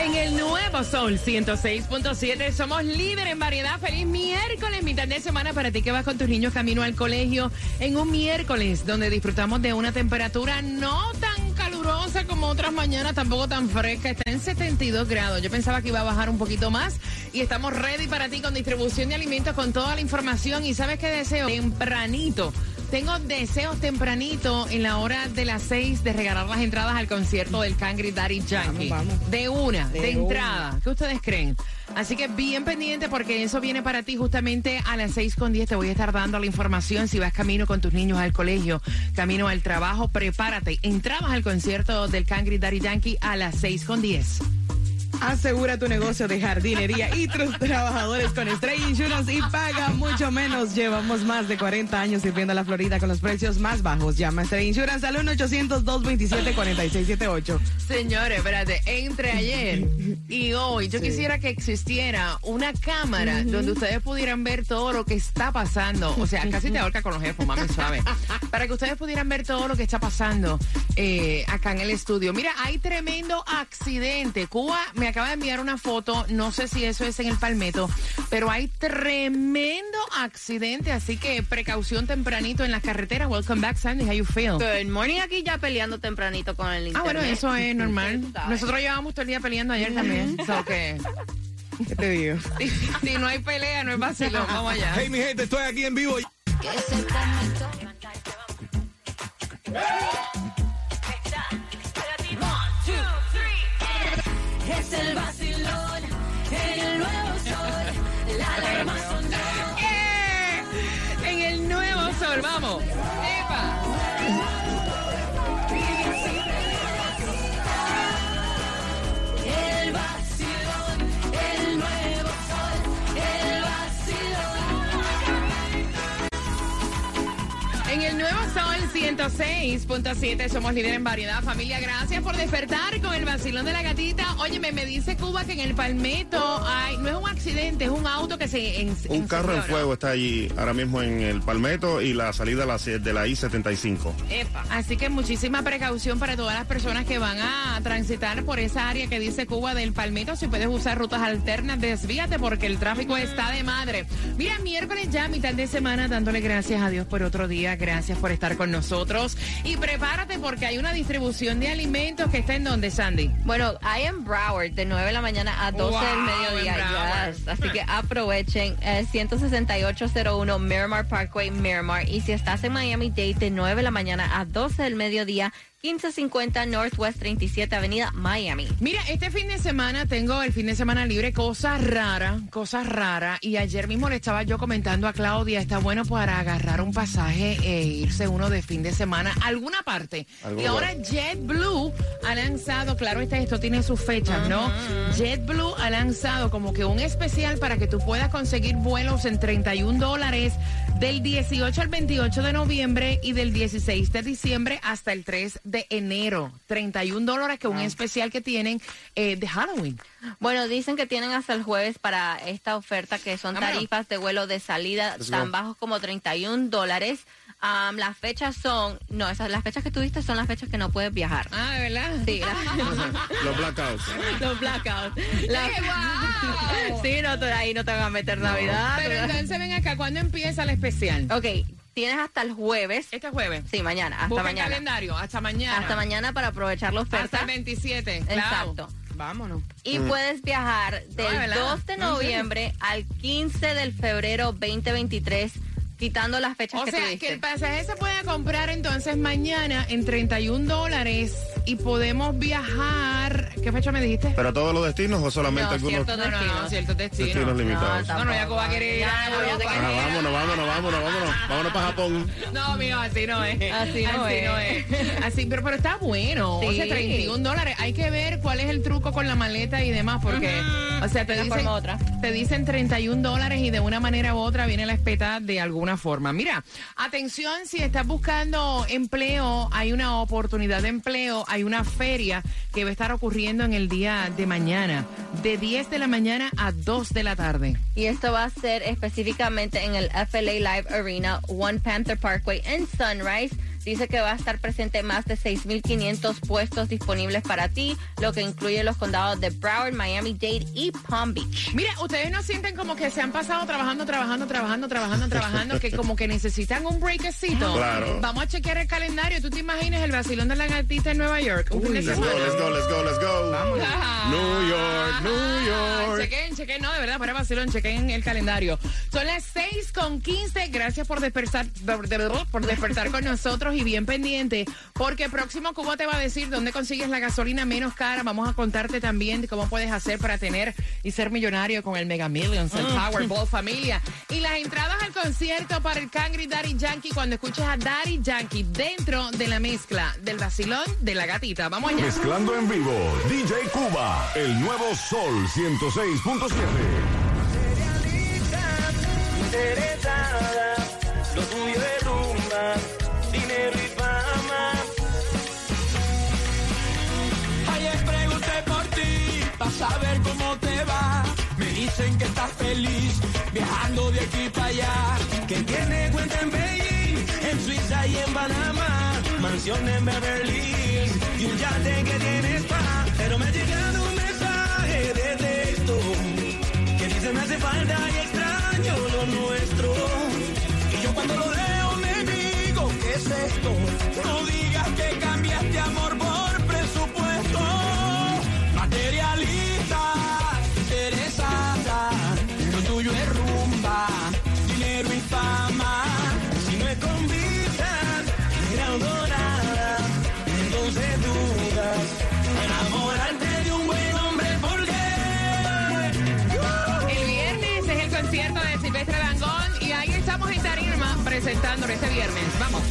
En el nuevo Sol 106.7 somos líderes en variedad. Feliz miércoles, mitad de semana para ti que vas con tus niños camino al colegio. En un miércoles donde disfrutamos de una temperatura no tan calurosa como otras mañanas, tampoco tan fresca. Está en 72 grados. Yo pensaba que iba a bajar un poquito más. Y estamos ready para ti con distribución de alimentos, con toda la información. ¿Y sabes qué deseo? Tempranito. Tengo deseos tempranito en la hora de las 6 de regalar las entradas al concierto del Cangri Daddy Yankee. Vamos, vamos. De una, de, De entrada. ¿Qué ustedes creen? Así que bien pendiente porque eso viene para ti justamente a las 6 con 10. Te voy a estar dando la información si vas camino con tus niños al colegio, camino al trabajo. Prepárate. Entradas al concierto del Cangri Daddy Yankee a las 6 con 10. Asegura tu negocio de jardinería y tus trabajadores con Stray Insurance y paga mucho menos. Llevamos más de 40 años sirviendo a la Florida con los precios más bajos. Llama a Stray Insurance al 1-800-227-4678. Señores, espérate, entre ayer y hoy, yo quisiera que existiera una cámara donde ustedes pudieran ver todo lo que está pasando. O sea, casi te ahorca con los jefos, mami, suave. Para que ustedes pudieran ver todo lo que está pasando eh, acá en el estudio. Mira, hay tremendo accidente. Cuba me acaba de enviar una foto, no sé si eso es en el Palmetto, pero hay tremendo accidente, así que precaución tempranito en las carreteras. Welcome back, Sandy. How you feel? Good morning aquí ya peleando tempranito con el Ah, internet. bueno, eso es normal. Nosotros llevamos todo el día peleando ayer también. So que, ¿Qué te digo? si, si no hay pelea, no es vacilón. Vamos allá. Hey, mi gente, estoy aquí en vivo. ¡Eh! Vamos. ¡Epa! 106.7 somos líder en variedad. Familia, gracias por despertar con el vacilón de la gatita. Óyeme, me dice Cuba que en el Palmetto hay, no es un accidente, es un auto que se... en- Un carro en fuego está allí ahora mismo en el Palmetto y la salida de la, de la I-75. Epa. Así que muchísima precaución para todas las personas que van a transitar por esa área que dice Cuba del Palmetto. Si puedes usar rutas alternas, desvíate porque el tráfico está de madre. Mira, miércoles ya, mitad de semana, dándole gracias a Dios por otro día. Gracias por estar con nosotros. Y prepárate porque hay una distribución de alimentos que está en donde, Sandy. Bueno, hay en Broward de 9 de la mañana a 12 Wow, del mediodía. Yes. Así que aprovechen. Eh, 16801 Miramar Parkway, Miramar. Y si estás en Miami-Dade de 9 de la mañana a 12 del mediodía, 1550 Northwest 37 Avenida, Miami. Mira, este fin de semana tengo el fin de semana libre, cosas raras, cosas raras. Y ayer mismo le estaba yo comentando a Claudia, está bueno para agarrar un pasaje e irse uno de fin de semana a alguna parte. Y ahora. JetBlue ha lanzado, claro, este, esto tiene sus fechas, ¿no? JetBlue ha lanzado como que un especial para que tú puedas conseguir vuelos en 31 dólares del 18 al 28 de noviembre y del 16 de diciembre hasta el 3 de enero. 31 dólares que es un especial que tienen eh, de Halloween. Bueno, dicen que tienen hasta el jueves para esta oferta que son tarifas de vuelo de salida Let's tan go. bajos como 31 dólares. Am, las fechas son, no, esas, las fechas que tuviste son las fechas que no puedes viajar. Ah, ¿de verdad? Sí, la- Los blackouts. los blackouts. La- ¡Qué guau! sí, no, te- ahí no te van a meter Navidad. Pero ¿verdad? entonces ven acá, ¿cuándo empieza el especial? Ok, tienes hasta el jueves. Este jueves. Sí, mañana, hasta Busca el mañana. calendario, hasta mañana. Hasta mañana para aprovechar Hasta oferta. el 27. claro. Exacto. Vámonos. Y puedes viajar del ¿verdad? 2 de No, noviembre al 15 del febrero 2023 quitando las fechas O que sea, que el pasaje se puede comprar entonces mañana en 31 dólares y podemos viajar. ¿Qué fecha me dijiste? ¿Pero todos los destinos o solamente No, algunos cierto No, no, no, ciertos destinos destinos. limitados? No, No, no, ya Cuba quiere ir no. Ah, vámonos, vámonos, vámonos, vámonos. Vámonos para Japón. No, mío, así no es. Así no es. Así, pero, pero está bueno. O sea, Sí. 31 dólares. Hay que ver cuál es el truco con la maleta y demás, porque, o sea, te De una dicen, forma otra. te dicen 31 dólares y de una manera u otra viene la espeta de alguna forma. Mira, atención, si estás buscando empleo, hay una oportunidad de empleo, hay una feria que va a estar ocurriendo en el día de mañana, de 10 de la mañana a 2 de la tarde. Y esto va a ser específicamente en el FLA Live Arena, One Panther Parkway en Sunrise. Dice que va a estar presente más de 6.500 puestos disponibles para ti, lo que incluye los condados de Broward, Miami-Dade y Palm Beach. Mira, ustedes no sienten como que se han pasado trabajando, trabajando, trabajando, trabajando, trabajando, que como que necesitan un breakcito. Claro. Vamos a chequear el calendario. ¿Tú te imaginas el vacilón de la gatita en Nueva York? Un fin de Let's go, let's go, let's go, let's go. Ajá. New York, New York. Chequen, chequen, no, de verdad, para vacilón, chequen el calendario. Son las 6 con 15. Gracias por despertar, por despertar con nosotros y bien pendiente, porque próximo Cuba te va a decir dónde consigues la gasolina menos cara. Vamos a contarte también de cómo puedes hacer para tener y ser millonario con el Mega Millions, el Powerball familia. Y las entradas al concierto para el Cangri Daddy Yankee cuando escuches a Daddy Yankee dentro de la mezcla del vacilón de la gatita. Vamos allá. Mezclando en vivo, DJ Cuba, el nuevo Sol 106.7. interesada, lo tuyo saber cómo te va. Me dicen que estás feliz, viajando de aquí para allá. Que tiene cuenta en Beijing, en Suiza y en Panamá, mansión en Beverly Hills y un yate que tiene spa. Pero me ha llegado un mensaje de texto que dice me hace falta y extraño lo nuestro. Y yo cuando lo leo me digo, ¿qué es esto? No digas que cambiaste amor por presupuesto. Materialista, Tarima presentándolo este viernes. Vamos.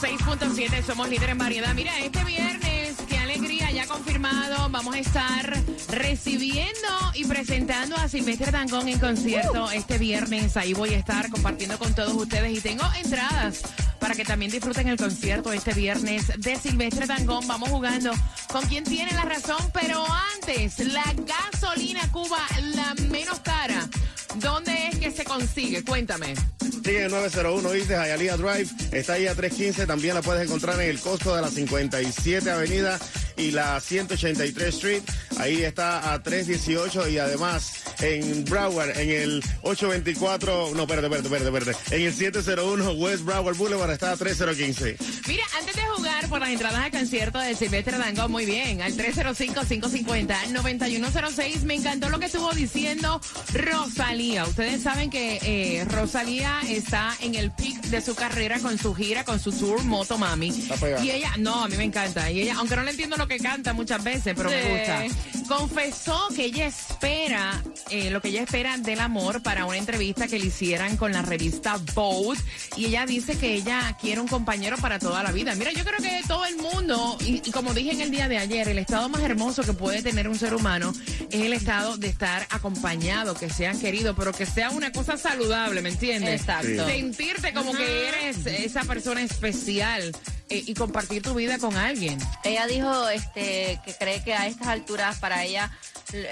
106.7, somos líderes en variedad. Mira, este viernes, qué alegría, ya confirmado, vamos a estar recibiendo y presentando a Silvestre Dangón en concierto este viernes. Ahí voy a estar compartiendo con todos ustedes y tengo entradas para que también disfruten el concierto este viernes de Silvestre Dangón. Vamos jugando con quien tiene la razón, pero antes, la gasolina Cuba, la menos cara. ¿Dónde es que se consigue? Cuéntame. Sigue en 901 East de Hialeah Drive. Está ahí a 315. También la puedes encontrar en el costo de la 57 Avenida y la 183 Street. Ahí está a 318 y además en Broward, en el 824, no, espérate, espérate, espérate, espérate. En el 701 West Broward Boulevard está a 3015. Mira, antes de jugar por las entradas al concierto de Silvestre Dangón, muy bien, al 305-550-9106, me encantó lo que estuvo diciendo Rosalía. Ustedes saben que eh, Rosalía está en el peak de su carrera con su gira, con su tour Moto Mami. Está pegada. Y ella, no, a mí me encanta. Y ella, aunque no le entiendo lo que canta muchas veces, pero me Sí. gusta. Confesó que ella espera, eh, lo que ella espera del amor para una entrevista que le hicieran con la revista Vogue. Y ella dice que ella quiere un compañero para toda la vida. Mira, yo creo que todo el mundo, y, y como dije en el día de ayer, el estado más hermoso que puede tener un ser humano es el estado de estar acompañado, que sean queridos, pero que sea una cosa saludable, ¿me entiendes? Exacto. Sentirte como que eres esa persona especial eh, y compartir tu vida con alguien. Ella dijo este, que cree que a estas alturas para ella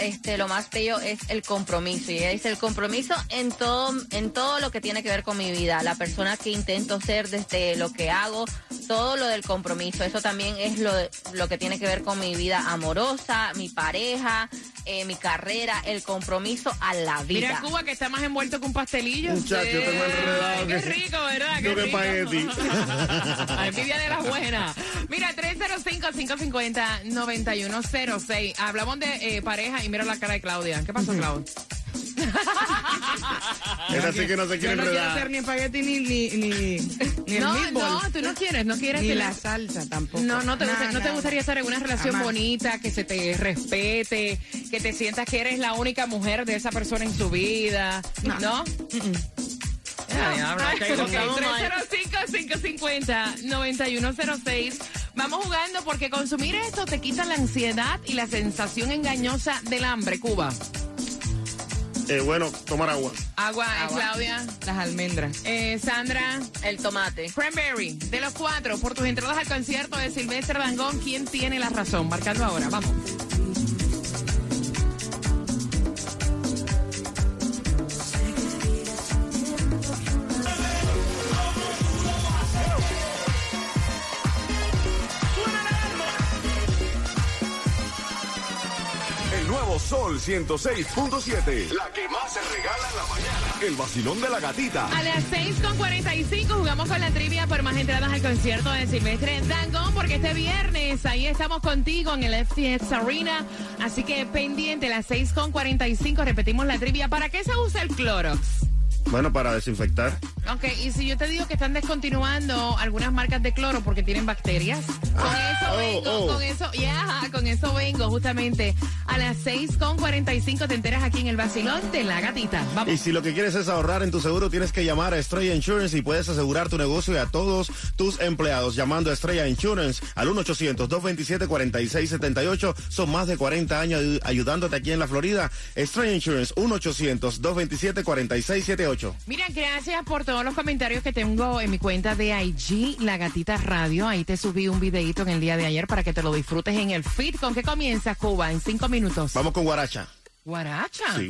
este, lo más bello es el compromiso. Y ella dice, el compromiso en todo, en todo lo que tiene que ver con mi vida. La persona que intento ser desde lo que hago, todo lo del compromiso. Eso también es lo, lo que tiene que ver con mi vida amorosa, mi pareja, eh, mi carrera, el compromiso a la vida. Mira Cuba que está más envuelto que un pastelillo. Muchacho, Sí. tengo enredado Qué que- rico, ¿verdad? Yo Qué que rico. espagueti. Envidia de las buenas. Mira, 305-550-9106. Hablamos de eh, pareja y mira la cara de Claudia. ¿Qué pasó, Claudia? Esta sí que no se quiere Yo no quiero hacer ni espagueti ni, ni, ni, ni el No, meatball. no, tú no quieres, no quieres Ni la salsa tampoco. No, no te, gusta- Nada, no te gustaría estar en una relación Jamás. bonita, que se te respete, que te sientas que eres la única mujer de esa persona en su vida, ¿no? No. Ya, diablo, ok, ok. Estamos mal. 305-550-9106. Vamos jugando porque consumir esto te quita la ansiedad y la sensación engañosa del hambre, Cuba. Eh, bueno, tomar agua. Agua, eh, Agua. Claudia, Las almendras. eh, Sandra, El tomate. Cranberry, de los cuatro, por tus entradas al concierto de Silvestre Dangón, ¿quién tiene la razón? Marcando ahora, vamos. Sol 106.7. La que más se regala en la mañana. El vacilón de la gatita. A las 6.45 jugamos con la trivia por más entradas al concierto de Silvestre Dangón, porque este viernes ahí estamos contigo en el FTX Arena. Así que pendiente, las 6.45 repetimos la trivia. ¿Para qué se usa el Clorox? Bueno, para desinfectar. Ok, y si yo te digo que están descontinuando algunas marcas de cloro porque tienen bacterias, con eso oh, vengo, oh. con eso, ya, con eso vengo justamente a las 6.45 te enteras aquí en el vacilón de la gatita. Vamos. Y si lo que quieres es ahorrar en tu seguro, tienes que llamar a Estrella Insurance y puedes asegurar tu negocio y a todos tus empleados llamando a Estrella Insurance al 1-800-227-4678. Son más de 40 años ayu- ayudándote aquí en la Florida. Estrella Insurance, 1-800-227-4678. Mira, gracias por todos los comentarios que tengo en mi cuenta de IG, La Gatita Radio. Ahí te subí un videito en el día de ayer para que te lo disfrutes en el feed. ¿Con qué comienza Cuba? En cinco minutos. Vamos con Guaracha. Guaracha. Sí.